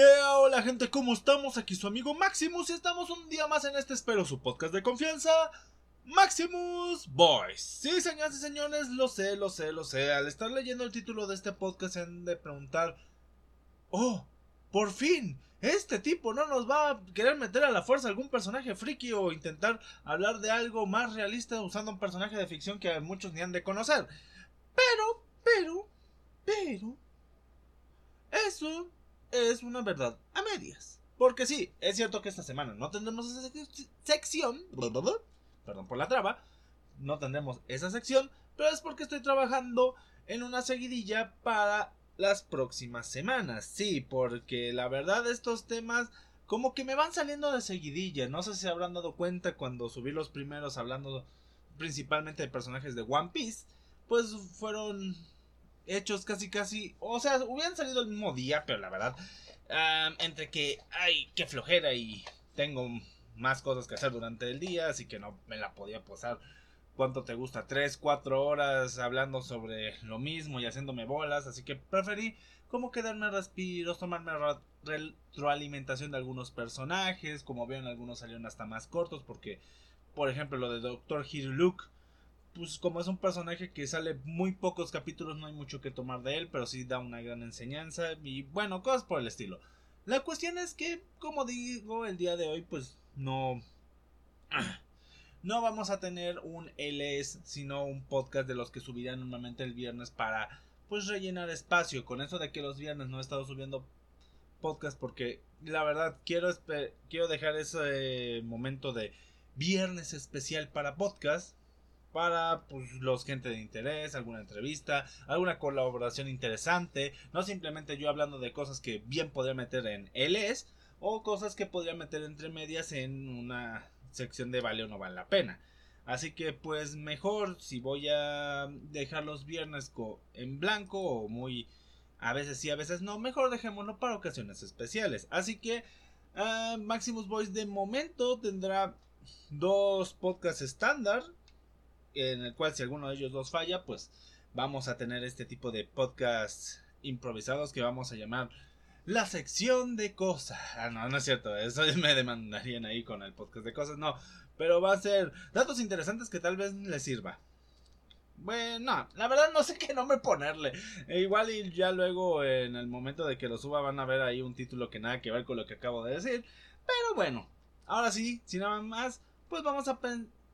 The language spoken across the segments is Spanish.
Yeah, hola gente, ¿cómo estamos? Aquí su amigo Maximus y estamos un día más en este espero su podcast de confianza, Maximus Boys. Sí, señoras y señores, lo sé, lo sé, lo sé. Al estar leyendo el título de este podcast se han de preguntar, oh, por fin, este tipo no nos va a querer meter a la fuerza algún personaje friki o intentar hablar de algo más realista usando un personaje de ficción que muchos ni han de conocer. Pero, pero, pero, eso es una verdad a medias. Porque sí, es cierto que esta semana no tendremos esa sección. Perdón por la traba. No tendremos esa sección. Pero es porque estoy trabajando en una seguidilla para las próximas semanas. Sí, porque la verdad estos temas como que me van saliendo de seguidilla. No sé si habrán dado cuenta cuando subí los primeros hablando principalmente de personajes de One Piece. Pues fueron hechos casi casi, o sea, hubieran salido el mismo día, pero la verdad, entre que, ay, qué flojera y tengo más cosas que hacer durante el día, así que no me la podía pasar. ¿Cuánto te gusta? Tres, cuatro horas hablando sobre lo mismo y haciéndome bolas, así que preferí como quedarme respiros, tomarme retroalimentación de algunos personajes, como vieron algunos salieron hasta más cortos porque, por ejemplo, lo de Doctor Luke pues como es un personaje que sale muy pocos capítulos, no hay mucho que tomar de él, pero sí da una gran enseñanza y bueno, cosas por el estilo. La cuestión es que, como digo, el día de hoy pues no... No vamos a tener un LS, sino un podcast de los que subirán normalmente el viernes para pues rellenar espacio. Con eso de que los viernes no he estado subiendo podcast porque la verdad quiero, quiero dejar ese momento de viernes especial para podcast para pues, los gente de interés, alguna entrevista, alguna colaboración interesante, no simplemente yo hablando de cosas que bien podría meter en LS o cosas que podría meter entre medias en una sección de vale o no vale la pena. Así que pues mejor si voy a dejar los viernes en blanco o muy a veces sí, a veces no, mejor dejémoslo para ocasiones especiales. Así que uh, Maximus Voice de momento tendrá dos podcasts estándar en el cual si alguno de ellos dos falla, pues vamos a tener este tipo de podcasts improvisados que vamos a llamar la sección de cosas. Ah, no, no es cierto, eso me demandarían ahí con el podcast de cosas, no, pero va a ser datos interesantes que tal vez les sirva. Bueno, la verdad no sé qué nombre ponerle. E igual y ya luego en el momento de que lo suba van a ver ahí un título que nada que ver con lo que acabo de decir. Pero bueno, ahora sí, sin nada más, pues vamos a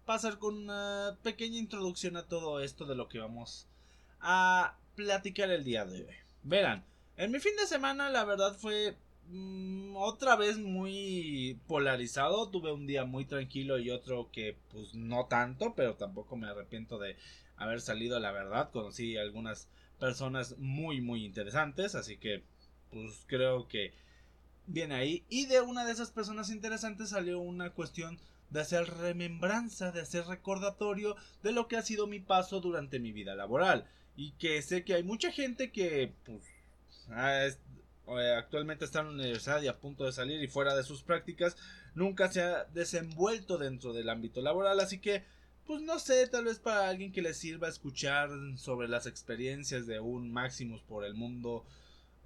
pasar con una pequeña introducción a todo esto de lo que vamos a platicar el día de hoy. Verán, en mi fin de semana la verdad fue mm, otra vez muy polarizado. Tuve un día muy tranquilo y otro que pues no tanto, pero tampoco me arrepiento de haber salido, la verdad. Conocí algunas personas muy muy interesantes, así que pues creo que viene ahí. Y de una de esas personas interesantes salió una cuestión de hacer remembranza, de hacer recordatorio de lo que ha sido mi paso durante mi vida laboral. Y que sé que hay mucha gente que pues, eh, actualmente está en la universidad y a punto de salir y fuera de sus prácticas, nunca se ha desenvuelto dentro del ámbito laboral. Así que, pues no sé, tal vez para alguien que le sirva escuchar sobre las experiencias de un Maximus por el mundo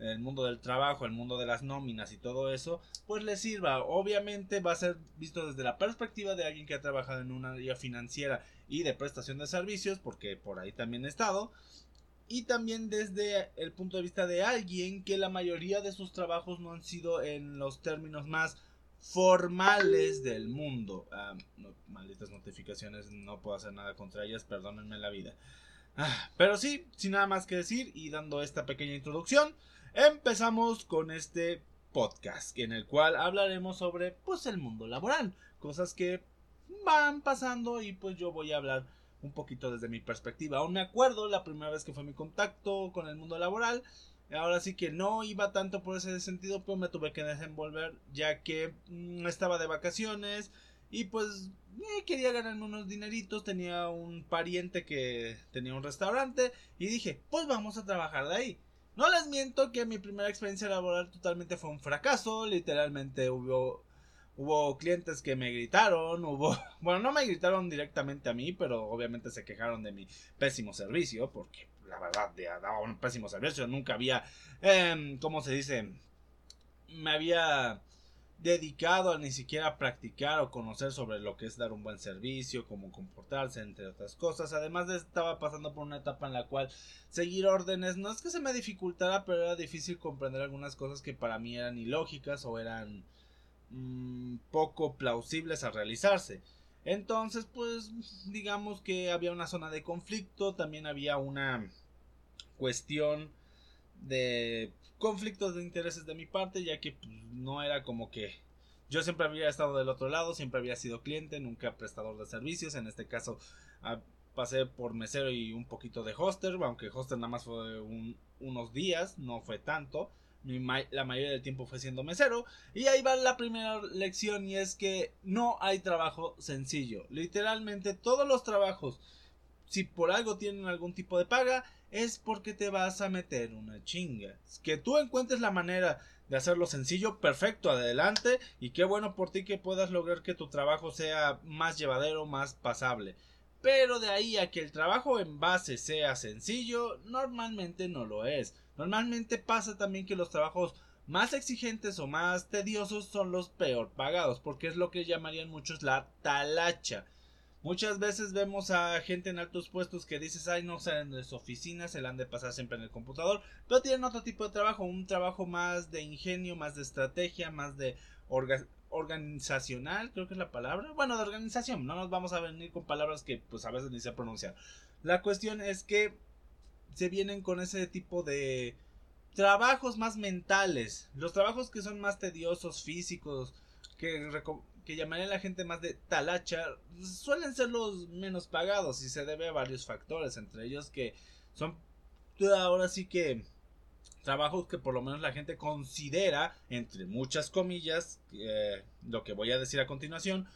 el mundo del trabajo, el mundo de las nóminas y todo eso, pues le sirva. Obviamente va a ser visto desde la perspectiva de alguien que ha trabajado en una área financiera y de prestación de servicios, porque por ahí también he estado. Y también desde el punto de vista de alguien que la mayoría de sus trabajos no han sido en los términos más formales del mundo. Ah, malditas notificaciones, no puedo hacer nada contra ellas, perdónenme la vida. Ah, pero sí, sin nada más que decir y dando esta pequeña introducción, empezamos con este podcast en el cual hablaremos sobre pues el mundo laboral, cosas que van pasando y pues yo voy a hablar un poquito desde mi perspectiva. Aún me acuerdo la primera vez que fue mi contacto con el mundo laboral. Ahora sí que no iba tanto por ese sentido, pero me tuve que desenvolver ya que mm, estaba de vacaciones y pues eh, quería ganarme unos dineritos. Tenía un pariente que tenía un restaurante y dije, pues vamos a trabajar de ahí. No les miento que mi primera experiencia laboral totalmente fue un fracaso. Literalmente hubo, hubo clientes que me gritaron, hubo, bueno, no me gritaron directamente a mí, pero obviamente se quejaron de mi pésimo servicio, porque la verdad daba un pésimo servicio. Nunca había, eh, ¿cómo se dice? me había dedicado a ni siquiera practicar o conocer sobre lo que es dar un buen servicio, cómo comportarse, entre otras cosas. Además de estaba pasando por una etapa en la cual seguir órdenes no es que se me dificultara, pero era difícil comprender algunas cosas que para mí eran ilógicas o eran mmm, poco plausibles a realizarse. Entonces, pues digamos que había una zona de conflicto, también había una cuestión de conflictos de intereses de mi parte, ya que pues, no era como que yo siempre había estado del otro lado, siempre había sido cliente, nunca prestador de servicios, en este caso ah, pasé por mesero y un poquito de hoster, aunque hoster nada más fue unos días, no fue tanto. la mayoría del tiempo fue siendo mesero. Y ahí va la primera lección y es que no hay trabajo sencillo. Literalmente todos los trabajos, si por algo tienen algún tipo de paga, es porque te vas a meter una chinga. Que tú encuentres la manera de hacerlo sencillo, perfecto, adelante. Y qué bueno por ti que puedas lograr que tu trabajo sea más llevadero, más pasable. Pero de ahí a que el trabajo en base sea sencillo, normalmente no lo es. Normalmente pasa también que los trabajos más exigentes o más tediosos son los peor pagados, porque es lo que llamarían muchos la talacha. Muchas veces vemos a gente en altos puestos que dices, ay, no salen de su oficina, se la han de pasar siempre en el computador, pero tienen otro tipo de trabajo, un trabajo más de ingenio, más de estrategia, más de organizacional, creo que es la palabra. Bueno, de organización, no nos vamos a venir con palabras que pues a veces ni sé pronunciar. La cuestión es que se vienen con ese tipo de trabajos más mentales, los trabajos que son más tediosos, físicos, que que llamaría a la gente más de talacha suelen ser los menos pagados y se debe a varios factores, entre ellos que son ahora sí que trabajos que por lo menos la gente considera, entre muchas comillas, eh, lo que voy a decir a continuación,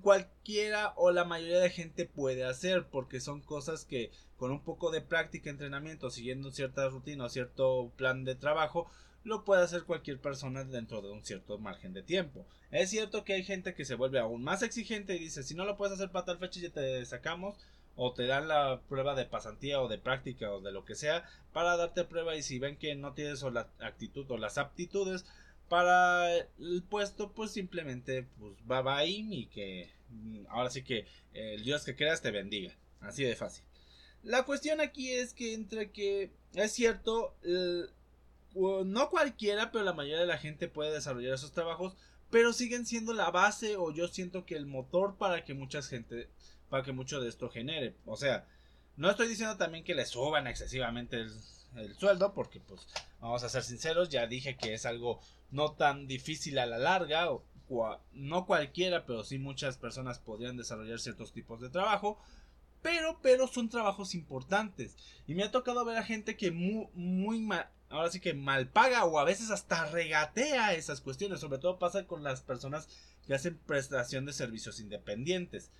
cualquiera o la mayoría de gente puede hacer porque son cosas que con un poco de práctica, entrenamiento, siguiendo cierta rutina o cierto plan de trabajo, lo puede hacer cualquier persona dentro de un cierto margen de tiempo. Es cierto que hay gente que se vuelve aún más exigente y dice, si no lo puedes hacer para tal fecha ya te sacamos o te dan la prueba de pasantía o de práctica o de lo que sea para darte prueba y si ven que no tienes la actitud o las aptitudes para el puesto pues simplemente pues va bye y que mm, ahora sí que el Dios que creas te bendiga así de fácil la cuestión aquí es que entre que es cierto no cualquiera, pero la mayoría de la gente puede desarrollar esos trabajos, pero siguen siendo la base o yo siento que el motor para que mucha gente, para que mucho de esto genere. O sea, no estoy diciendo también que le suban excesivamente el, el sueldo, porque pues vamos a ser sinceros, ya dije que es algo no tan difícil a la larga, no cualquiera, pero sí muchas personas podrían desarrollar ciertos tipos de trabajo. Pero, pero son trabajos importantes. Y me ha tocado ver a gente que muy, muy ahora sí que mal paga o a veces hasta regatea esas cuestiones. Sobre todo pasa con las personas que hacen prestación de servicios independientes.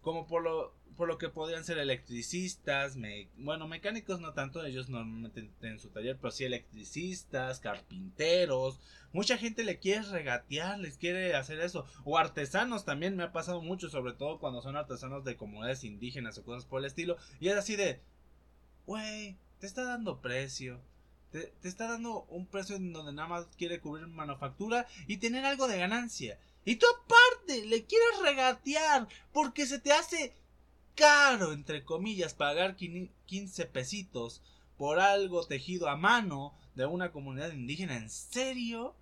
Como por lo, por lo que podrían ser electricistas, bueno, mecánicos no tanto, ellos normalmente tienen su taller, pero sí electricistas, carpinteros. Mucha gente le quiere regatear, les quiere hacer eso. O artesanos también me ha pasado mucho, sobre todo cuando son artesanos de comunidades indígenas o cosas por el estilo. Y es así de, güey, te está dando precio te, está dando un precio en donde nada más quiere cubrir manufactura y tener algo de ganancia. Y tú aparte le quieres regatear porque se te hace caro, entre comillas, pagar 15 pesitos por algo tejido a mano de una comunidad indígena. ¿En serio?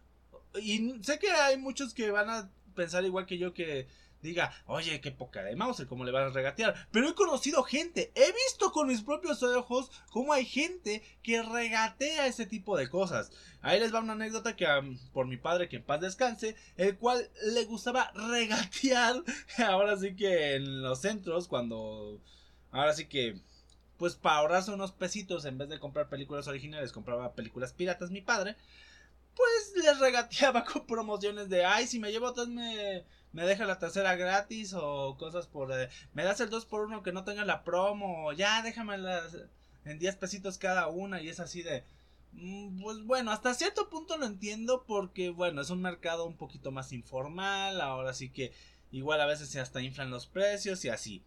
Y sé que hay muchos que van a pensar igual que yo que diga, oye, qué poca de Mauser, cómo le van a regatear. Pero he conocido gente, he visto con mis propios ojos cómo hay gente que regatea ese tipo de cosas. Ahí les va una anécdota que por mi padre, que en paz descanse, el cual le gustaba regatear. Ahora sí que en los centros, cuando. Ahora sí que. Pues para ahorrarse unos pesitos, en vez de comprar películas originales, compraba películas piratas mi padre. Pues les regateaba con promociones de, ay, si me llevo tres me me deja la tercera gratis o cosas por... Eh, me das el 2 por 1 que no tenga la promo, ya déjame las, en 10 pesitos cada una y es así de... Mm, pues bueno, hasta cierto punto lo entiendo porque bueno, es un mercado un poquito más informal, ahora sí que igual a veces se hasta inflan los precios y así.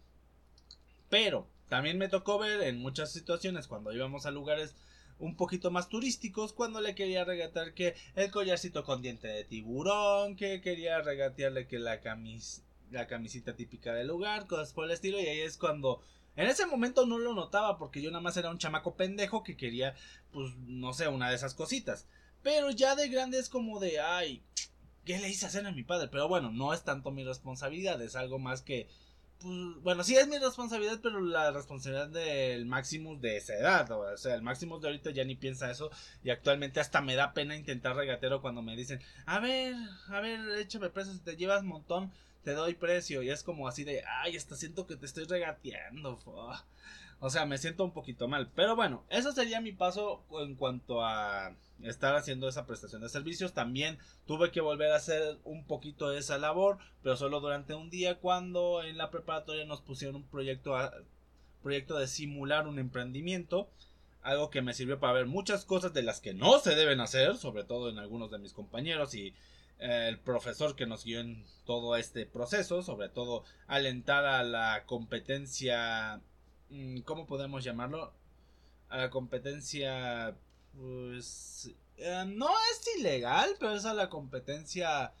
Pero también me tocó ver en muchas situaciones cuando íbamos a lugares un poquito más turísticos cuando le quería regatear que el collarcito con diente de tiburón, que quería regatearle que la camis la camisita típica del lugar, cosas por el estilo y ahí es cuando en ese momento no lo notaba porque yo nada más era un chamaco pendejo que quería pues no sé, una de esas cositas. Pero ya de grande es como de, ay, ¿qué le hice hacer a mi padre? Pero bueno, no es tanto mi responsabilidad, es algo más que pues, bueno, sí es mi responsabilidad, pero la responsabilidad del Maximus de esa edad, o sea, el Maximus de ahorita ya ni piensa eso y actualmente hasta me da pena intentar regatero cuando me dicen, a ver, a ver, échame precio, si te llevas montón, te doy precio y es como así de, ay, hasta siento que te estoy regateando. O sea, me siento un poquito mal. Pero bueno, eso sería mi paso en cuanto a estar haciendo esa prestación de servicios. También tuve que volver a hacer un poquito de esa labor, pero solo durante un día cuando en la preparatoria nos pusieron un proyecto, proyecto de simular un emprendimiento. Algo que me sirvió para ver muchas cosas de las que no se deben hacer, sobre todo en algunos de mis compañeros y eh, el profesor que nos guió en todo este proceso, sobre todo alentar a la competencia ¿cómo podemos llamarlo? A la competencia, pues, eh, no es ilegal, pero es a la competencia,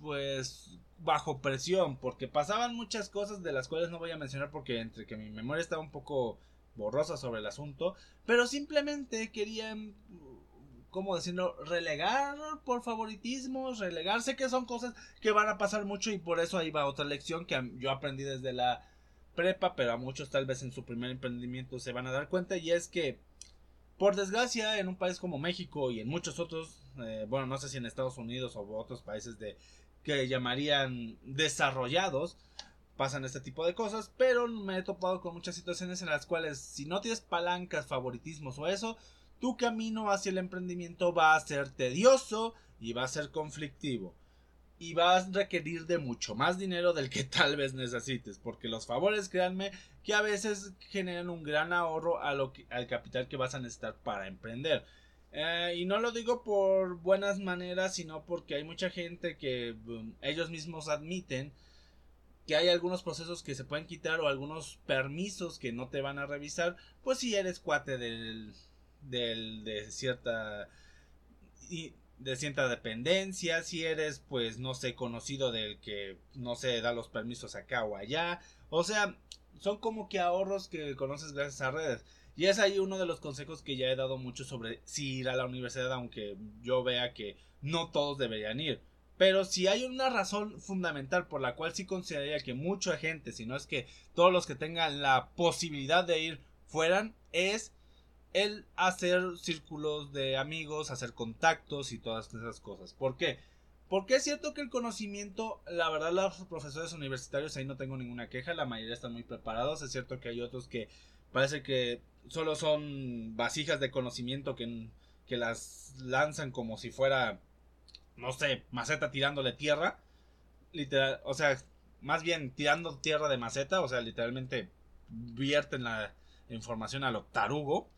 pues, bajo presión, porque pasaban muchas cosas de las cuales no voy a mencionar porque entre que mi memoria estaba un poco borrosa sobre el asunto, pero simplemente querían, ¿cómo decirlo? Relegar por favoritismos, relegarse que son cosas que van a pasar mucho y por eso ahí va otra lección que yo aprendí desde la prepa, pero a muchos tal vez en su primer emprendimiento se van a dar cuenta y es que por desgracia en un país como México y en muchos otros, eh, bueno, no sé si en Estados Unidos o otros países de que llamarían desarrollados, pasan este tipo de cosas, pero me he topado con muchas situaciones en las cuales si no tienes palancas, favoritismos o eso, tu camino hacia el emprendimiento va a ser tedioso y va a ser conflictivo y vas a requerir de mucho más dinero del que tal vez necesites, porque los favores, créanme, que a veces generan un gran ahorro a lo al capital que vas a necesitar para emprender. Eh, y no lo digo por buenas maneras, sino porque hay mucha gente que um, ellos mismos admiten que hay algunos procesos que se pueden quitar o algunos permisos que no te van a revisar, pues si eres cuate del, del de cierta de cierta dependencia, si eres pues no sé conocido del que no sé da los permisos acá o allá, o sea, son como que ahorros que conoces gracias a redes. Y es ahí uno de los consejos que ya he dado mucho sobre si ir a la universidad, aunque yo vea que no todos deberían ir. Pero si hay una razón fundamental por la cual sí consideraría que mucha gente, si no es que todos los que tengan la posibilidad de ir fueran, es el hacer círculos de amigos, hacer contactos y todas esas cosas. ¿Por qué? Porque es cierto que el conocimiento, la verdad, los profesores universitarios ahí no tengo ninguna queja, la mayoría están muy preparados. Es cierto que hay otros que parece que solo son vasijas de conocimiento que, que las lanzan como si fuera, no sé, maceta tirándole tierra. Literal, o sea, más bien tirando tierra de maceta, o sea, literalmente vierten la información a lo tarugo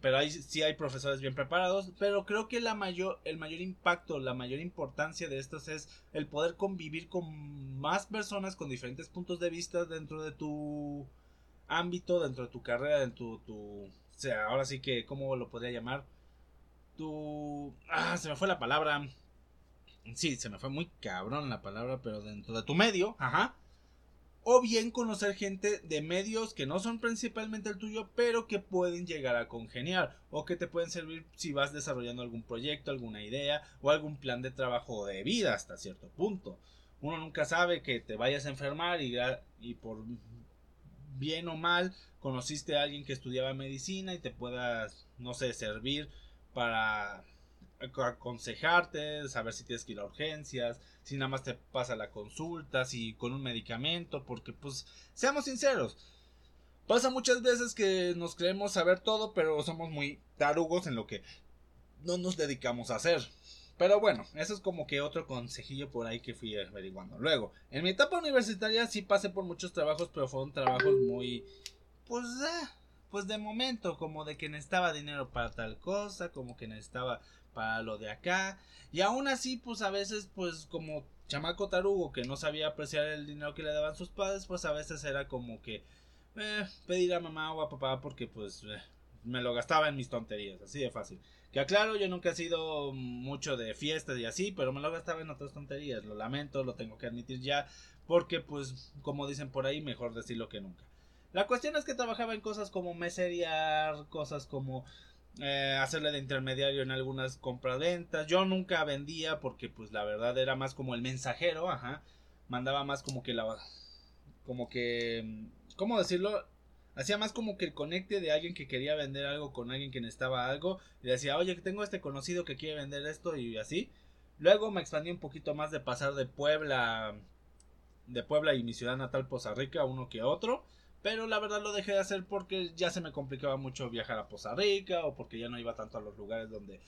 pero ahí sí hay profesores bien preparados, pero creo que la mayor, el mayor impacto, la mayor importancia de estos es el poder convivir con más personas con diferentes puntos de vista dentro de tu ámbito, dentro de tu carrera, dentro de tu, o sea, ahora sí que, ¿cómo lo podría llamar? Tu, ah, se me fue la palabra, sí, se me fue muy cabrón la palabra, pero dentro de tu medio, ajá, o bien conocer gente de medios que no son principalmente el tuyo, pero que pueden llegar a congeniar o que te pueden servir si vas desarrollando algún proyecto, alguna idea o algún plan de trabajo de vida hasta cierto punto. Uno nunca sabe que te vayas a enfermar y, y por bien o mal conociste a alguien que estudiaba medicina y te puedas, no sé, servir para aconsejarte, saber si tienes que ir a urgencias, si nada más te pasa la consulta, si con un medicamento, porque pues seamos sinceros, pasa muchas veces que nos creemos saber todo, pero somos muy tarugos en lo que no nos dedicamos a hacer. Pero bueno, eso es como que otro consejillo por ahí que fui averiguando. Luego, en mi etapa universitaria sí pasé por muchos trabajos, pero fueron trabajos muy, pues, eh, pues de momento, como de que necesitaba dinero para tal cosa, como que necesitaba lo de acá. Y aún así, pues a veces, pues como chamaco tarugo que no sabía apreciar el dinero que le daban sus padres, pues a veces era como que eh, pedir a mamá o a papá porque pues eh, me lo gastaba en mis tonterías, así de fácil. Que aclaro, yo nunca he sido mucho de fiestas y así, pero me lo gastaba en otras tonterías. Lo lamento, lo tengo que admitir ya, porque pues, como dicen por ahí, mejor decirlo que nunca. La cuestión es que trabajaba en cosas como meseriar, cosas como eh, hacerle de intermediario en algunas compraventas. Yo nunca vendía porque pues la verdad era más como el mensajero, ajá. Mandaba más como que la... Como que... ¿Cómo decirlo? Hacía más como que el conecte de alguien que quería vender algo con alguien que necesitaba algo. Y decía, oye, tengo este conocido que quiere vender esto y así. Luego me expandí un poquito más de pasar de Puebla... De Puebla y mi ciudad natal, Poza Rica, uno que otro. Pero la verdad lo dejé de hacer porque ya se me complicaba mucho viajar a Poza Rica o porque ya no iba tanto a los lugares donde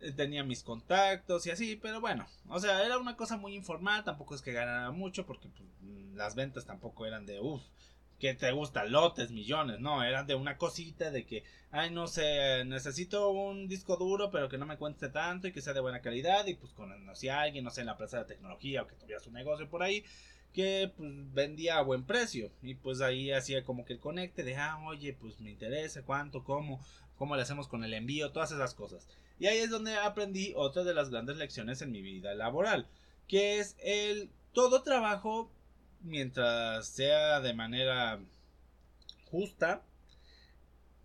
eh, tenía mis contactos y así, pero bueno, o sea, era una cosa muy informal, tampoco es que ganara mucho porque pues, mm, las ventas tampoco eran de, uff, que te gusta, lotes, millones, no, eran de una cosita de que, ay, no sé, necesito un disco duro, pero que no me cueste tanto y que sea de buena calidad y pues conocí a alguien, no sé, en la plaza de tecnología o que tuviera su negocio por ahí que pues, vendía a buen precio. Y pues ahí hacía como que el conecte de ah oye pues me interesa cuánto cómo cómo le hacemos con el envío todas esas cosas. Y ahí es donde aprendí otra de las grandes lecciones en mi vida laboral que es el todo trabajo mientras sea de manera justa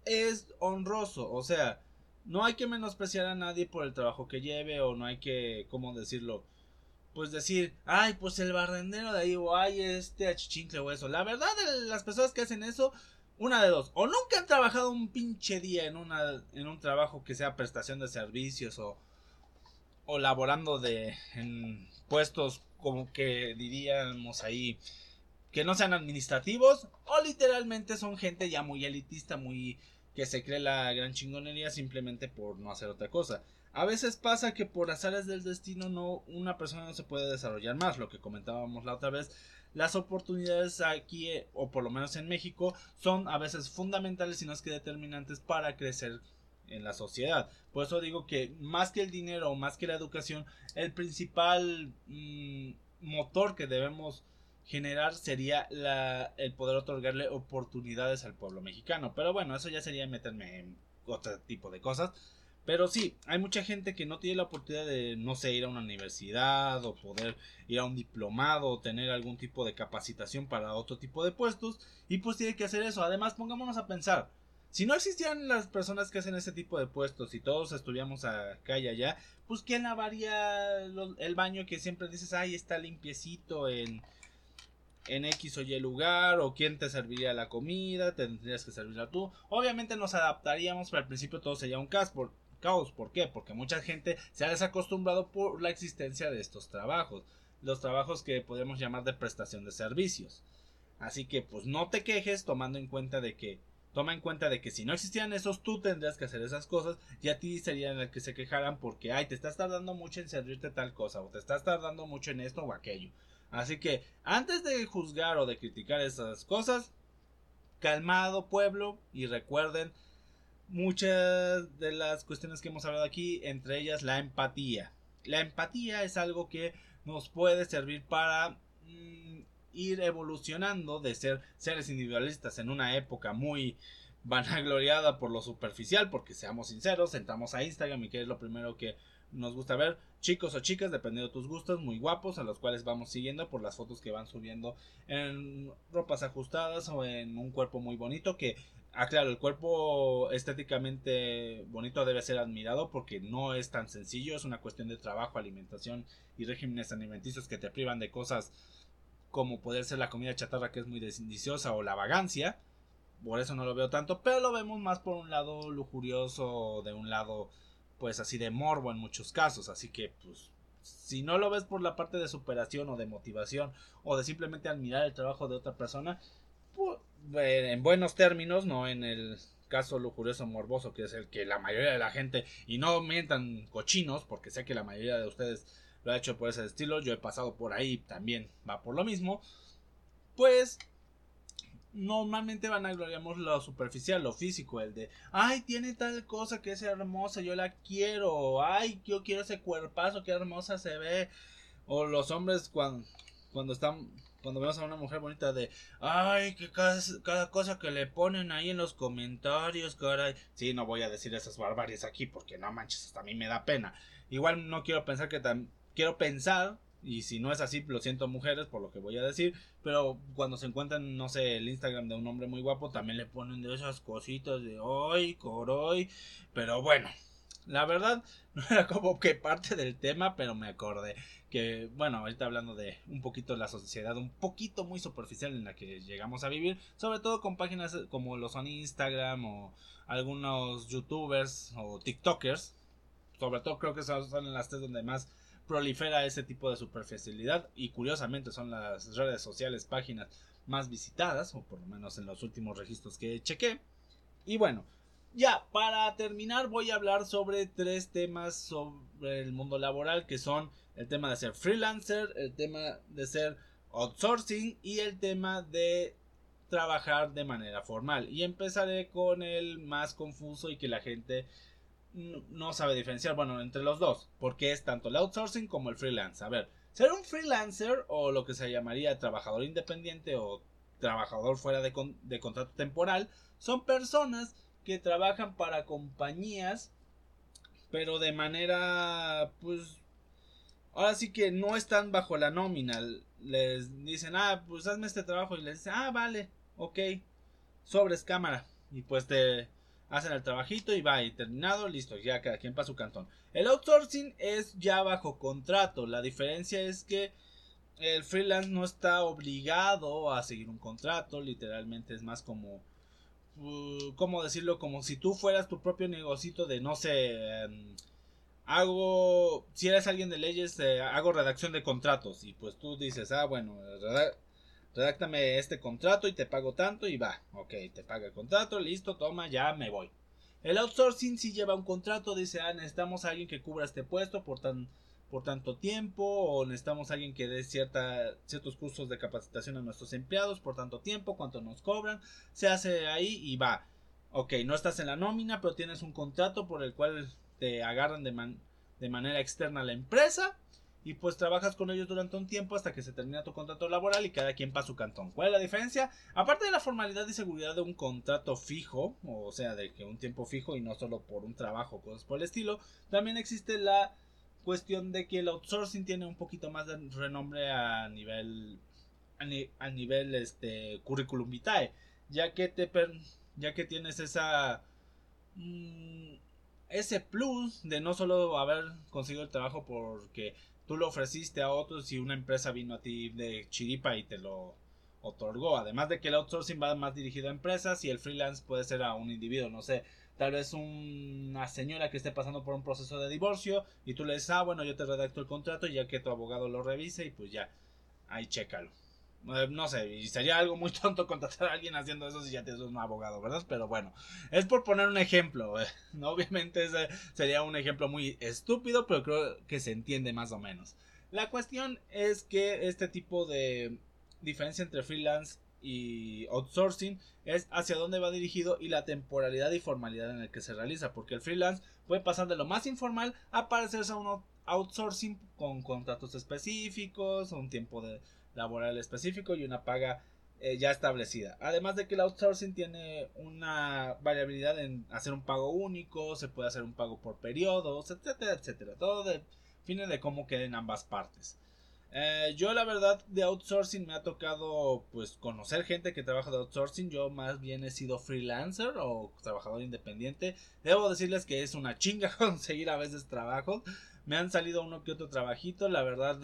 es honroso. O sea no hay que menospreciar a nadie por el trabajo que lleve o no hay que cómo decirlo pues decir, ay, pues el barrendero de ahí, o ay, este achichincle o eso. La verdad, las personas que hacen eso, una de dos, o nunca han trabajado un pinche día en, una, en un trabajo que sea prestación de servicios o, o laborando de, en puestos como que diríamos ahí, que no sean administrativos, o literalmente son gente ya muy elitista, muy que se cree la gran chingonería simplemente por no hacer otra cosa. A veces pasa que por azares del destino no una persona no se puede desarrollar más, lo que comentábamos la otra vez. Las oportunidades aquí, eh, o por lo menos en México, son a veces fundamentales y no es que determinantes para crecer en la sociedad. Por eso digo que más que el dinero o más que la educación, el principal mm, motor que debemos generar sería el poder otorgarle oportunidades al pueblo mexicano. Pero bueno, eso ya sería meterme en otro tipo de cosas. Pero sí, hay mucha gente que no tiene la oportunidad de, no sé, ir a una universidad o poder ir a un diplomado o tener algún tipo de capacitación para otro tipo de puestos y pues tiene que hacer eso. Además, pongámonos a pensar, si no existieran las personas que hacen ese tipo de puestos y todos estuviéramos acá y allá, pues ¿quién lavaría el baño que siempre dices, ay, está limpiecito en, en X o Y lugar o quién te serviría la comida, tendrías que servirla tú. Obviamente nos adaptaríamos, pero al principio todo sería un caos, caos. ¿Por qué? Porque mucha gente se ha desacostumbrado por la existencia de estos trabajos. Los trabajos que podemos llamar de prestación de servicios. Así que pues no te quejes tomando en cuenta de que toma en cuenta de que si no existieran esos tú tendrías que hacer esas cosas y a ti serían el que se quejaran porque ay te estás tardando mucho en servirte tal cosa o te estás tardando mucho en esto o aquello. Así que antes de juzgar o de criticar esas cosas, calmado pueblo y recuerden muchas de las cuestiones que hemos hablado aquí, entre ellas la empatía. La empatía es algo que nos puede servir para mm, ir evolucionando de ser seres individualistas en una época muy vanagloriada por lo superficial, porque seamos sinceros, entramos a Instagram y que es lo primero que nos gusta ver, chicos o chicas, dependiendo de tus gustos, muy guapos, a los cuales vamos siguiendo por las fotos que van subiendo en ropas ajustadas o en un cuerpo muy bonito que Ah, claro, el cuerpo estéticamente bonito debe ser admirado porque no es tan sencillo, es una cuestión de trabajo, alimentación y regímenes alimenticios que te privan de cosas como poder ser la comida chatarra que es muy deliciosa o la vagancia. Por eso no lo veo tanto, pero lo vemos más por un lado lujurioso, de un lado pues así de morbo en muchos casos, así que pues si no lo ves por la parte de superación o de motivación o de simplemente admirar el trabajo de otra persona, en buenos términos, no en el caso lujurioso morboso que es el que la mayoría de la gente y no mientan cochinos porque sé que la mayoría de ustedes lo ha hecho por ese estilo yo he pasado por ahí también va por lo mismo pues normalmente van a gloriamos lo superficial lo físico el de ay tiene tal cosa que es hermosa yo la quiero ay yo quiero ese cuerpazo que hermosa se ve o los hombres cuando cuando están cuando vemos a una mujer bonita de, ay, que cada, cosa que le ponen ahí en los comentarios, caray. Sí, no voy a decir esas barbaries aquí porque no manches, hasta a mí me da pena. Igual no quiero pensar que tan, quiero pensar, y si no es así, lo siento mujeres por lo que voy a decir, pero cuando se encuentran, no sé, el Instagram de un hombre muy guapo, también le ponen de esas cositas de, ay, coroy, pero bueno, la verdad, no era como que parte del tema, pero me acordé que, bueno, ahorita hablando de un poquito la sociedad, un poquito muy superficial en la que llegamos a vivir, sobre todo con páginas como lo son Instagram o algunos youtubers o tiktokers, sobre todo creo que son las tres donde más prolifera ese tipo de superficialidad y curiosamente son las redes sociales, páginas más visitadas, o por lo menos en los últimos registros que chequé. Y bueno, ya, para terminar voy a hablar sobre tres temas sobre el mundo laboral que son el tema de ser freelancer, el tema de ser outsourcing y el tema de trabajar de manera formal. Y empezaré con el más confuso y que la gente no sabe diferenciar, bueno, entre los dos, porque es tanto el outsourcing como el freelance. A ver, ser un freelancer o lo que se llamaría trabajador independiente o trabajador fuera de, de contrato temporal son personas que trabajan para compañías, pero de manera, pues, ahora sí que no están bajo la nómina. Les dicen, ah, pues hazme este trabajo y les dicen, ah, vale, ok, sobres cámara. Y pues te hacen el trabajito y va, y terminado, listo, ya cada quien para su cantón. El outsourcing es ya bajo contrato. La diferencia es que el freelance no está obligado a seguir un contrato, literalmente es más como ¿cómo decirlo? Como si tú fueras tu propio negocito de, no sé, em, hago, si eres alguien de leyes, eh, hago redacción de contratos y pues tú dices, ah, bueno, redáctame este contrato y te pago tanto y va, ok, te paga el contrato, listo, toma, ya me voy. El outsourcing si lleva un contrato, dice, ah, necesitamos a alguien que cubra este puesto por tan por tanto tiempo o necesitamos alguien que dé cierta, ciertos cursos de capacitación a nuestros empleados por tanto tiempo, cuánto nos cobran, se hace ahí y va. Ok, no estás en la nómina, pero tienes un contrato por el cual te agarran de, de manera externa a la empresa y pues trabajas con ellos durante un tiempo hasta que se termina tu contrato laboral y cada quien para su cantón. ¿Cuál es la diferencia? Aparte de la formalidad y seguridad de un contrato fijo, o sea, de que un tiempo fijo y no solo por un trabajo, cosas por el estilo, también existe la cuestión de que el outsourcing tiene un poquito más de renombre a nivel a, nivel este curriculum vitae ya que te ya que tienes esa mm, ese plus de no solo haber conseguido el trabajo porque tú lo ofreciste a otros y una empresa vino a ti de chiripa y te lo otorgó además de que el outsourcing va más dirigido a empresas y el freelance puede ser a un individuo no sé tal vez una señora que esté pasando por un proceso de divorcio y tú le dices, ah, bueno, yo te redacto el contrato ya que tu abogado lo revise y pues ya, ahí chécalo. Eh, no sé, y sería algo muy tonto contratar a alguien haciendo eso si ya tienes un abogado, ¿verdad? Pero bueno, es por poner un ejemplo. Eh. Obviamente ese sería un ejemplo muy estúpido, pero creo que se entiende más o menos. La cuestión es que este tipo de diferencia entre freelance y outsourcing es hacia dónde va dirigido y la temporalidad y formalidad en el que se realiza, porque el freelance puede pasar de lo más informal a parecerse a un outsourcing con contratos específicos, un tiempo de laboral específico y una paga eh, ya establecida. Además de que el outsourcing tiene una variabilidad en hacer un pago único, se puede hacer un pago por periodos, etcétera, etcétera. Todo define de cómo queden ambas partes. Eh, yo la verdad de outsourcing me ha tocado pues conocer gente que trabaja de outsourcing. Yo más bien he sido freelancer o trabajador independiente. Debo decirles que es una chinga conseguir a veces trabajo. Me han salido uno que otro trabajito. La verdad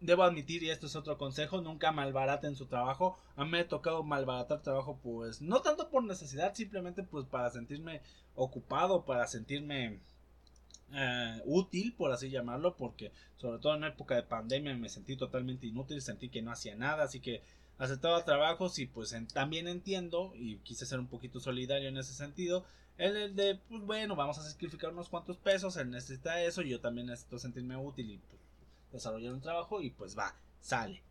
debo admitir, y esto es otro consejo, nunca malbaraten su trabajo. A mí me ha tocado malbaratar trabajo pues no tanto por necesidad, simplemente pues para sentirme ocupado, para sentirme eh, útil, por así llamarlo, porque sobre todo en época de pandemia me sentí totalmente inútil, sentí que no hacía nada, así que aceptaba trabajos y pues también entiendo y quise ser un poquito solidario en ese sentido, en el de, pues bueno, vamos a sacrificar unos cuantos pesos, él necesita eso, yo también necesito sentirme útil y pues, desarrollar un trabajo y pues va, sale.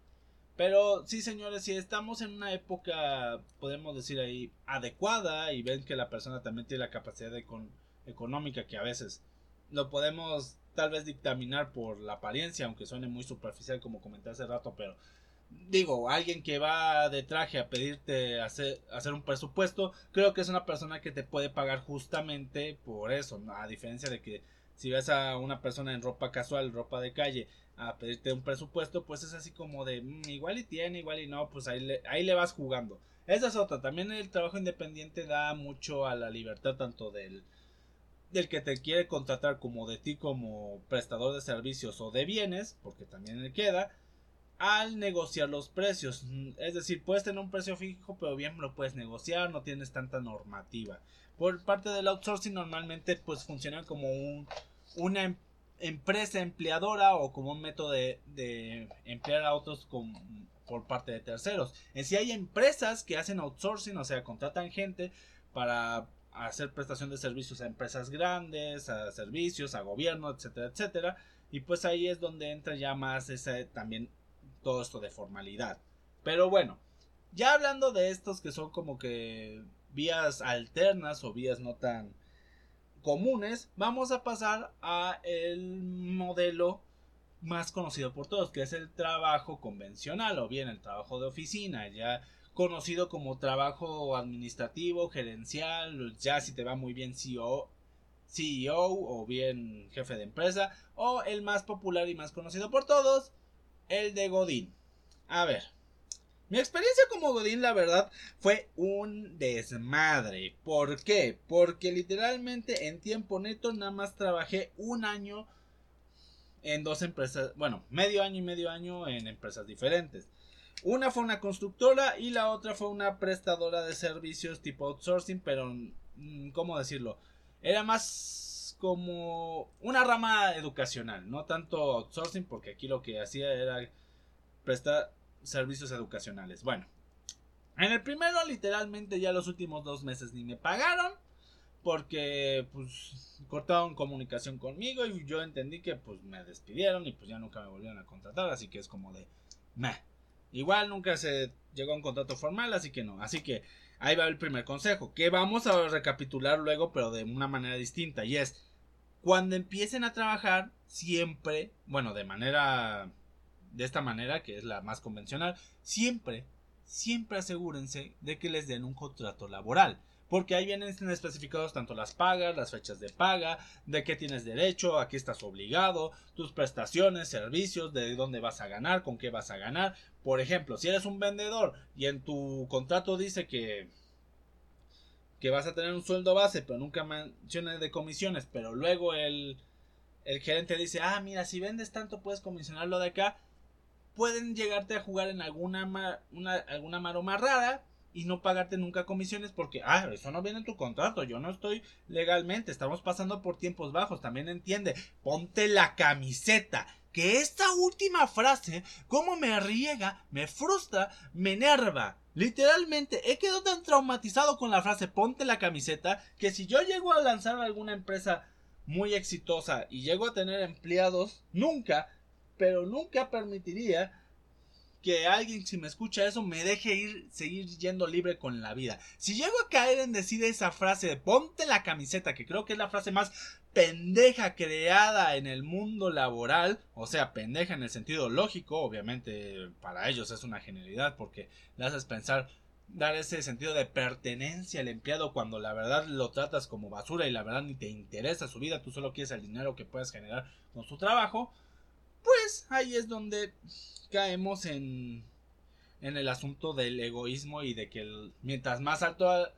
Pero sí, señores, si estamos en una época, podemos decir ahí, adecuada y ven que la persona también tiene la capacidad económica que a veces lo podemos tal vez dictaminar por la apariencia, aunque suene muy superficial como comenté hace rato, pero digo, alguien que va de traje a pedirte hacer, hacer un presupuesto, creo que es una persona que te puede pagar justamente por eso, a diferencia de que si ves a una persona en ropa casual, ropa de calle, a pedirte un presupuesto, pues es así como de mm, igual y tiene, igual y no, pues ahí le, ahí le vas jugando. Esa es otra, también el trabajo independiente da mucho a la libertad tanto del, del que te quiere contratar como de ti como prestador de servicios o de bienes, porque también le queda, al negociar los precios. Es decir, puedes tener un precio fijo, pero bien lo puedes negociar, no tienes tanta normativa. Por parte del outsourcing normalmente pues funciona como un, una em, empresa empleadora o como un método de, emplear a otros por parte de terceros. En sí hay empresas que hacen outsourcing, o sea, contratan gente para hacer prestación de servicios a empresas grandes, a servicios, a gobierno, etcétera, etcétera. Y pues ahí es donde entra ya más ese también todo esto de formalidad. Pero bueno, ya hablando de estos que son como que vías alternas o vías no tan comunes, vamos a pasar a el modelo más conocido por todos, que es el trabajo convencional o bien el trabajo de oficina, ya conocido como trabajo administrativo, gerencial, ya si te va muy bien CEO, CEO o bien jefe de empresa, o el más popular y más conocido por todos, el de Godín. A ver, mi experiencia como Godín, la verdad, fue un desmadre. ¿Por qué? Porque literalmente en tiempo neto nada más trabajé un año en dos empresas, bueno, medio año y medio año en empresas diferentes. Una fue una constructora y la otra fue una prestadora de servicios tipo outsourcing, pero, mm, ¿cómo decirlo? Era más como una rama educacional, no tanto outsourcing, porque aquí lo que hacía era prestar servicios educacionales. Bueno, en el primero literalmente ya los últimos dos meses ni me pagaron porque pues cortaron comunicación conmigo y yo entendí que pues me despidieron y pues ya nunca me volvieron a contratar, así que es como de meh. Igual nunca se llegó a un contrato formal, así que no. Así que ahí va el primer consejo, que vamos a recapitular luego, pero de una manera distinta. Y es, cuando empiecen a trabajar, siempre, bueno, de manera de esta manera, que es la más convencional, siempre, siempre asegúrense de que les den un contrato laboral. Porque ahí vienen especificados tanto las pagas, las fechas de paga, de qué tienes derecho, a qué estás obligado, tus prestaciones, servicios, de dónde vas a ganar, con qué vas a ganar. Por ejemplo, si eres un vendedor y en tu contrato dice que que vas a tener un sueldo base, pero nunca menciones de comisiones, pero luego el, el gerente dice, ah, mira, si vendes tanto puedes comisionarlo de acá, pueden llegarte a jugar en alguna, una, alguna maroma rara y no pagarte nunca comisiones porque, ah, eso no viene en tu contrato, yo no estoy legalmente, estamos pasando por tiempos bajos, también entiende, ponte la camiseta. Que esta última frase, como me riega, me frustra, me enerva. Literalmente, he quedado tan traumatizado con la frase ponte la camiseta que si yo llego a lanzar alguna empresa muy exitosa y llego a tener empleados, nunca pero nunca permitiría que alguien si me escucha eso me deje ir seguir yendo libre con la vida. Si llego a caer en decir esa frase de ponte la camiseta, que creo que es la frase más pendeja creada en el mundo laboral, o sea, pendeja en el sentido lógico, obviamente para ellos es una genialidad porque le haces pensar dar ese sentido de pertenencia al empleado cuando la verdad lo tratas como basura y la verdad ni te interesa su vida, tú solo quieres el dinero que puedes generar con su trabajo pues ahí es donde caemos en, en el asunto del egoísmo y de que mientras más alto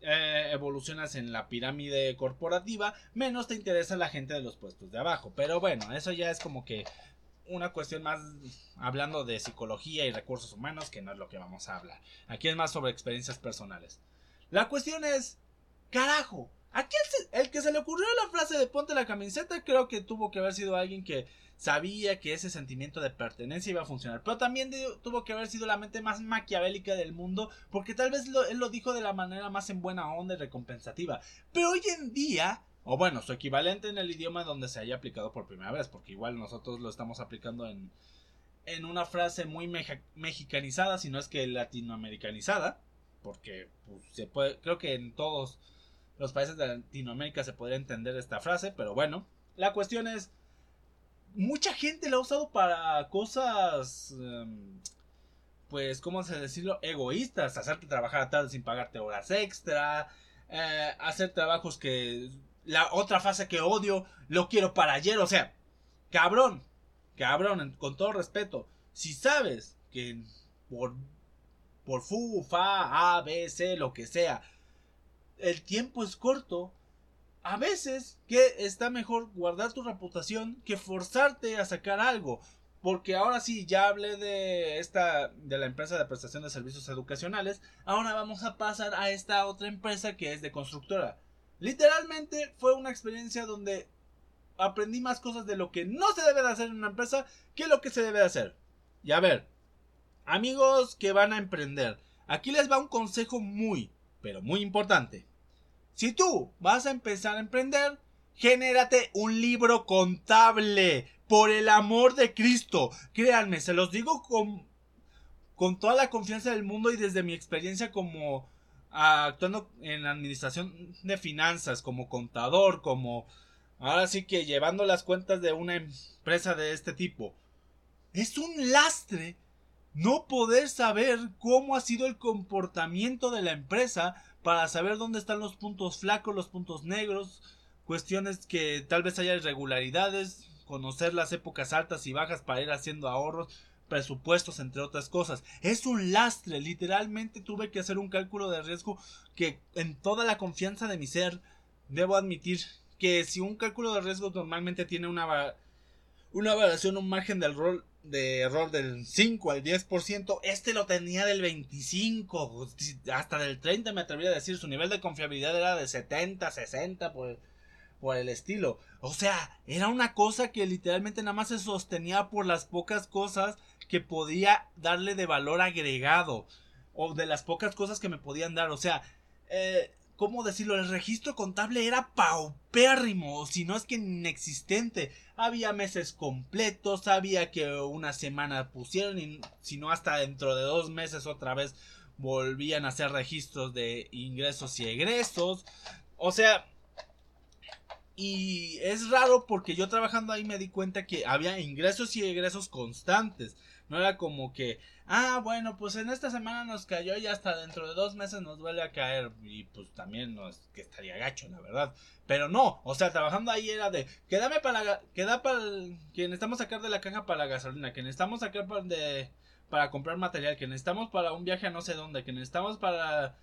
eh, evolucionas en la pirámide corporativa, menos te interesa la gente de los puestos de abajo. Pero bueno, eso ya es como que una cuestión más hablando de psicología y recursos humanos, que no es lo que vamos a hablar. Aquí es más sobre experiencias personales. La cuestión es, carajo, aquí el, el que se le ocurrió la frase de ponte la camiseta creo que tuvo que haber sido alguien que sabía que ese sentimiento de pertenencia iba a funcionar. Pero también tuvo que haber sido la mente más maquiavélica del mundo, porque tal vez él lo dijo de la manera más en buena onda y recompensativa. Pero hoy en día, o bueno, su equivalente en el idioma donde se haya aplicado por primera vez, porque igual nosotros lo estamos aplicando en, en una frase muy mexicanizada, si no es que latinoamericanizada, porque pues, se puede, creo que en todos los países de Latinoamérica se podría entender esta frase, pero bueno, la cuestión es mucha gente la ha usado para cosas em, pues, ¿cómo se decirlo? Egoístas, hacerte trabajar a tarde sin pagarte horas extra, eh, hacer trabajos que la otra fase que odio, lo quiero para ayer, o sea, cabrón, cabrón, con todo respeto, si sabes que por, por fu, fa, a, b, c, lo que sea, el tiempo es corto, a veces que está mejor guardar tu reputación que forzarte a sacar algo. Porque ahora sí, ya hablé de esta, de la empresa de prestación de servicios educacionales. Ahora vamos a pasar a esta otra empresa que es de constructora. Literalmente fue una experiencia donde aprendí más cosas de lo que no se debe de hacer en una empresa que lo que se debe de hacer. Y a ver, amigos que van a emprender, aquí les va un consejo muy, pero muy importante. Si tú vas a empezar a emprender, genérate un libro contable. Por el amor de Cristo. Créanme, se los digo con, con toda la confianza del mundo y desde mi experiencia como actuando en la administración de finanzas, como contador, como ahora sí que llevando las cuentas de una empresa de este tipo. Es un lastre no poder saber cómo ha sido el comportamiento de la empresa para saber dónde están los puntos flacos, los puntos negros, cuestiones que tal vez haya irregularidades, conocer las épocas altas y bajas para ir haciendo ahorros, presupuestos, entre otras cosas. Es un lastre, literalmente tuve que hacer un cálculo de riesgo que en toda la confianza de mi ser debo admitir que si un cálculo de riesgo normalmente tiene una, una variación, un margen del rol de error del 5 al 10%, este lo tenía del 25, hasta del 30 me atrevería a decir, su nivel de confiabilidad era de 70, 60 por, por el estilo. O sea, era una cosa que literalmente nada más se sostenía por las pocas cosas que podía darle de valor agregado o de las pocas cosas que me podían dar. O sea, eh, ¿cómo decirlo? El registro contable era paupérrimo, si no es que inexistente. Había meses completos, había que una semana pusieron y si no hasta dentro de dos meses otra vez volvían a hacer registros de ingresos y egresos. O sea, y es raro porque yo trabajando ahí me di cuenta que había ingresos y egresos constantes. No era como que, ah, bueno, pues en esta semana nos cayó y hasta dentro de dos meses nos vuelve a caer. Y pues también no es que estaría gacho, la verdad. Pero no, o sea, trabajando ahí era de, quédame para, queda para, que necesitamos sacar de la caja para la gasolina, que necesitamos sacar para, de, para comprar material, que necesitamos para un viaje a no sé dónde, que necesitamos para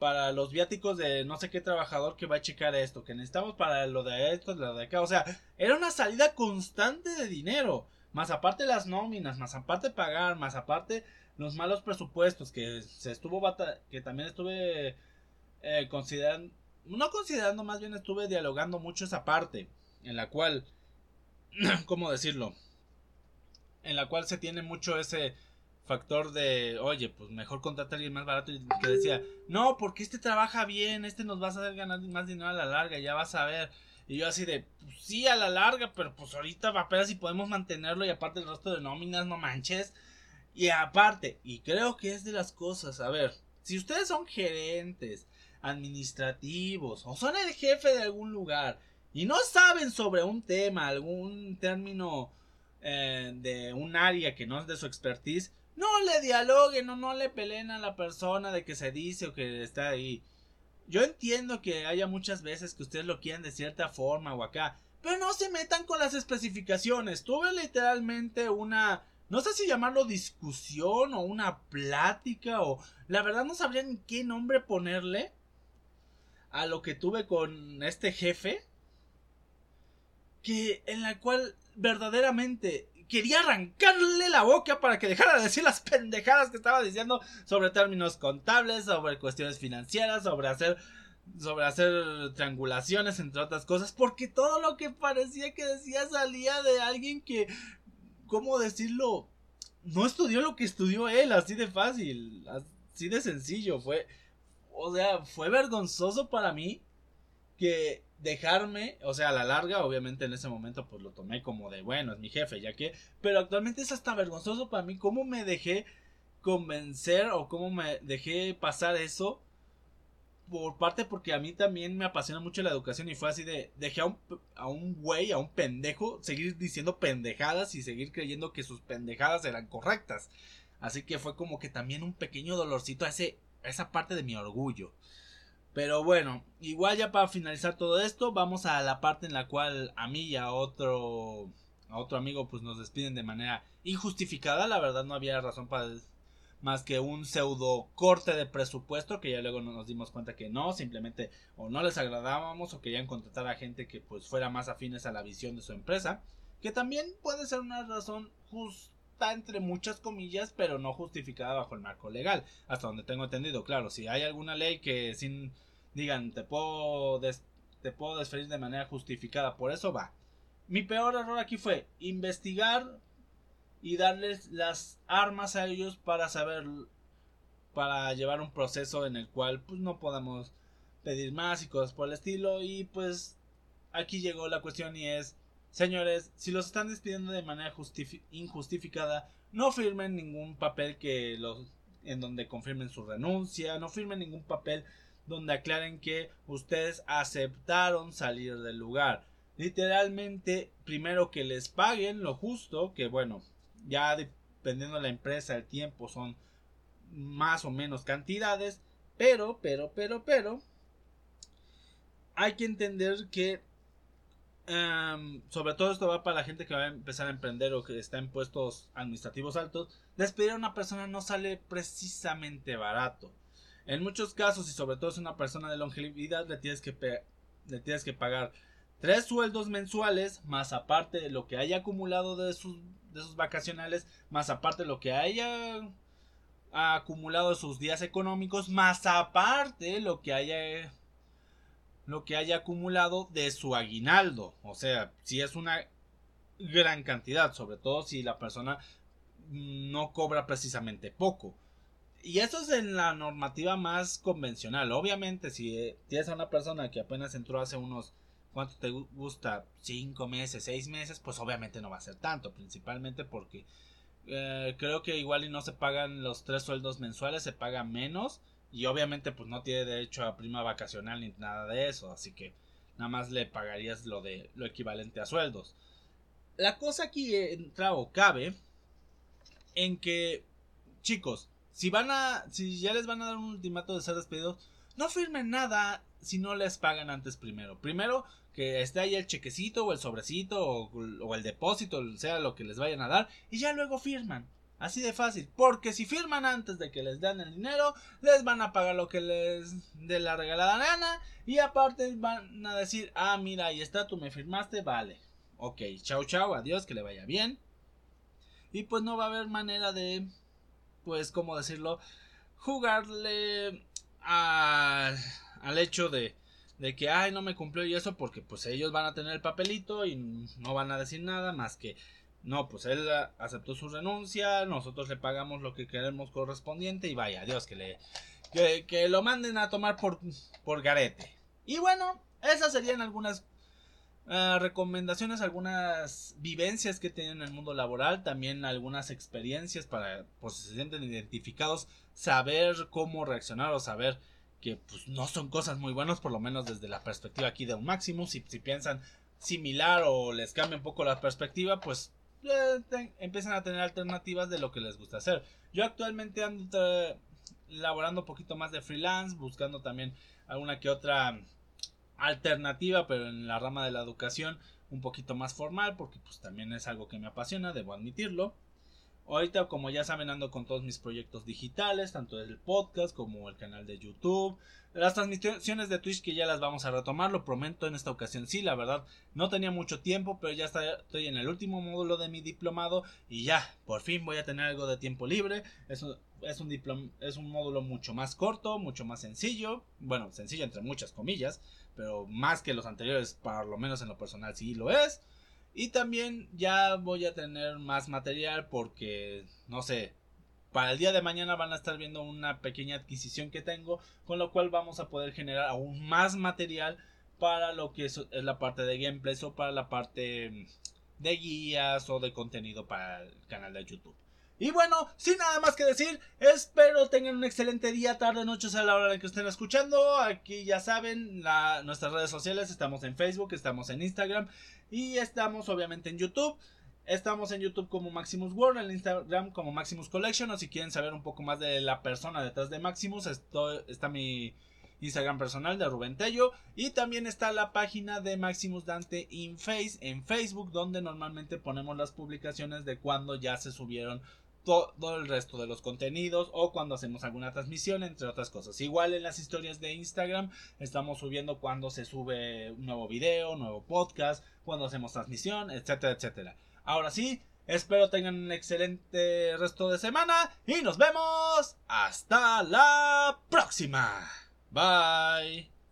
para los viáticos de no sé qué trabajador que va a checar esto, que necesitamos para lo de esto, lo de acá, o sea, era una salida constante de dinero más aparte las nóminas, más aparte pagar, más aparte los malos presupuestos que se estuvo que también estuve eh, considerando, no considerando, más bien estuve dialogando mucho esa parte, en la cual, ¿cómo decirlo? En la cual se tiene mucho ese factor de, oye, pues mejor contratar a alguien más barato y que decía, no, porque este trabaja bien, este nos va a hacer ganar más dinero a la larga, ya vas a ver. Y yo así de, pues sí, a la larga, pero pues ahorita apenas si podemos mantenerlo y aparte el resto de nóminas, no manches. Y aparte, y creo que es de las cosas, a ver, si ustedes son gerentes, administrativos, o son el jefe de algún lugar, y no saben sobre un tema, algún término eh, de un área que no es de su expertise, no le dialoguen o no le peleen a la persona de que se dice o que está ahí. Yo entiendo que haya muchas veces que ustedes lo quieren de cierta forma o acá, pero no se metan con las especificaciones. Tuve literalmente una, no sé si llamarlo discusión o una plática o la verdad no sabría ni qué nombre ponerle a lo que tuve con este jefe que en la cual verdaderamente quería arrancarle la boca para que dejara de decir las pendejadas que estaba diciendo sobre términos contables, sobre cuestiones financieras, sobre hacer sobre hacer triangulaciones entre otras cosas, porque todo lo que parecía que decía salía de alguien que ¿cómo decirlo? no estudió lo que estudió él, así de fácil, así de sencillo, fue o sea, fue vergonzoso para mí que dejarme, o sea, a la larga, obviamente en ese momento pues lo tomé como de, bueno, es mi jefe, ya que, pero actualmente es hasta vergonzoso para mí cómo me dejé convencer o cómo me dejé pasar eso por parte porque a mí también me apasiona mucho la educación y fue así de dejé a un, a un güey, a un pendejo, seguir diciendo pendejadas y seguir creyendo que sus pendejadas eran correctas. Así que fue como que también un pequeño dolorcito a, ese, a esa parte de mi orgullo. Pero bueno, igual ya para finalizar todo esto, vamos a la parte en la cual a mí y a otro otro amigo pues nos despiden de manera injustificada, la verdad no había razón para más que un pseudo corte de presupuesto que ya luego nos dimos cuenta que no, simplemente o no les agradábamos o querían contratar a gente que pues fuera más afines a la visión de su empresa, que también puede ser una razón justa entre muchas comillas, pero no justificada bajo el marco legal, hasta donde tengo entendido, claro, si hay alguna ley que sin digan te puedo te puedo desferir de manera justificada, por eso va. Mi peor error aquí fue investigar y darles las armas a ellos para saber para llevar un proceso en el cual pues no podamos pedir más y cosas por el estilo y pues aquí llegó la cuestión y es señores si los están despidiendo de manera injustificada no firmen ningún papel que los en donde confirmen su renuncia no firmen ningún papel donde aclaren que ustedes aceptaron salir del lugar. Literalmente primero que les paguen lo justo que bueno ya dependiendo de la empresa, el tiempo son más o menos cantidades, pero, pero, pero, pero, hay que entender que em, sobre todo esto va para la gente que va a empezar a emprender o que está en puestos administrativos altos, despedir a una persona no sale precisamente barato. En muchos casos, y sobre todo es una persona de longevidad, le tienes que, le tienes que pagar tres sueldos mensuales, más aparte de lo que haya acumulado de sus de sus vacacionales, más aparte lo que haya acumulado sus días económicos, más aparte lo que haya lo que haya acumulado de su aguinaldo. O sea, si es una gran cantidad, sobre todo si la persona no cobra precisamente poco. Y eso es en la normativa más convencional. Obviamente, si tienes a una persona que apenas entró hace unos ¿Cuánto te gusta? ¿Cinco meses? ¿Seis meses? Pues obviamente no va a ser tanto, principalmente porque eh, creo que igual y no se pagan los tres sueldos mensuales, se paga menos y obviamente pues no tiene derecho a prima vacacional ni nada de eso, así que nada más le pagarías lo de lo equivalente a sueldos. La cosa aquí entra o cabe en que chicos, si van a si ya les van a dar un ultimato de ser despedidos, no firmen nada si no les pagan antes primero. Primero que esté ahí el chequecito o el sobrecito o, el depósito, sea lo que les vayan a dar, y ya luego firman. Así de fácil, porque si firman antes de que les den el dinero, les van a pagar lo que les dé la regalada gana y aparte van a decir, ah, mira, ahí está, tú me firmaste, vale. Ok, chao, chao, adiós, que le vaya bien. Y pues no va a haber manera de, pues, ¿cómo decirlo? Jugarle a, al hecho de, de que, ay, no me cumplió y eso, porque pues ellos van a tener el papelito y no van a decir nada más que, no, pues él aceptó su renuncia, nosotros le pagamos lo que queremos correspondiente y vaya, Dios, que le, que, lo manden a tomar por, por garete. Y bueno, esas serían algunas ah, recomendaciones, algunas vivencias que tienen en el mundo laboral, también algunas experiencias para, pues si se sienten identificados, saber cómo reaccionar o saber que pues no son cosas muy buenas, por lo menos desde la perspectiva aquí de un máximo. Si, si piensan similar o les cambia un poco la perspectiva, pues eh, empiezan a tener alternativas de lo que les gusta hacer. Yo actualmente ando elaborando un poquito más de freelance, buscando también alguna que otra alternativa, pero en la rama de la educación un poquito más formal, porque pues también es algo que me apasiona, debo admitirlo. Ahorita, como ya saben, ando con todos mis proyectos digitales, tanto el podcast como el canal de YouTube. Las transmisiones de Twitch que ya las vamos a retomar, lo prometo en esta ocasión. Sí, la verdad, no tenía mucho tiempo, pero ya estoy en el último módulo de mi diplomado y ya, por fin voy a tener algo de tiempo libre. Es un, es un, módulo mucho más corto, mucho más sencillo. Bueno, sencillo entre muchas comillas, pero más que los anteriores, por lo menos en lo personal sí lo es. Y también ya voy a tener más material porque, no sé, para el día de mañana van a estar viendo una pequeña adquisición que tengo, con lo cual vamos a poder generar aún más material para lo que es, la parte de gameplays o para la parte de guías o de contenido para el canal de YouTube. Y bueno, sin nada más que decir, espero tengan un excelente día, tarde, noche, a la hora en que estén escuchando. Aquí ya saben, nuestras redes sociales, estamos en Facebook, estamos en Instagram y estamos obviamente en YouTube. Estamos en YouTube como Maximus World, en Instagram como Maximus Collection. O si quieren saber un poco más de la persona detrás de Maximus, está mi Instagram personal de Rubén Tello. Y también está la página de Maximus Dante in Face en Facebook, donde normalmente ponemos las publicaciones de cuando ya se subieron todo el resto de los contenidos o cuando hacemos alguna transmisión, entre otras cosas. Igual en las historias de Instagram estamos subiendo cuando se sube un nuevo video, nuevo podcast, cuando hacemos transmisión, etcétera, etcétera. Ahora sí, espero tengan un excelente resto de semana y nos vemos hasta la próxima. Bye.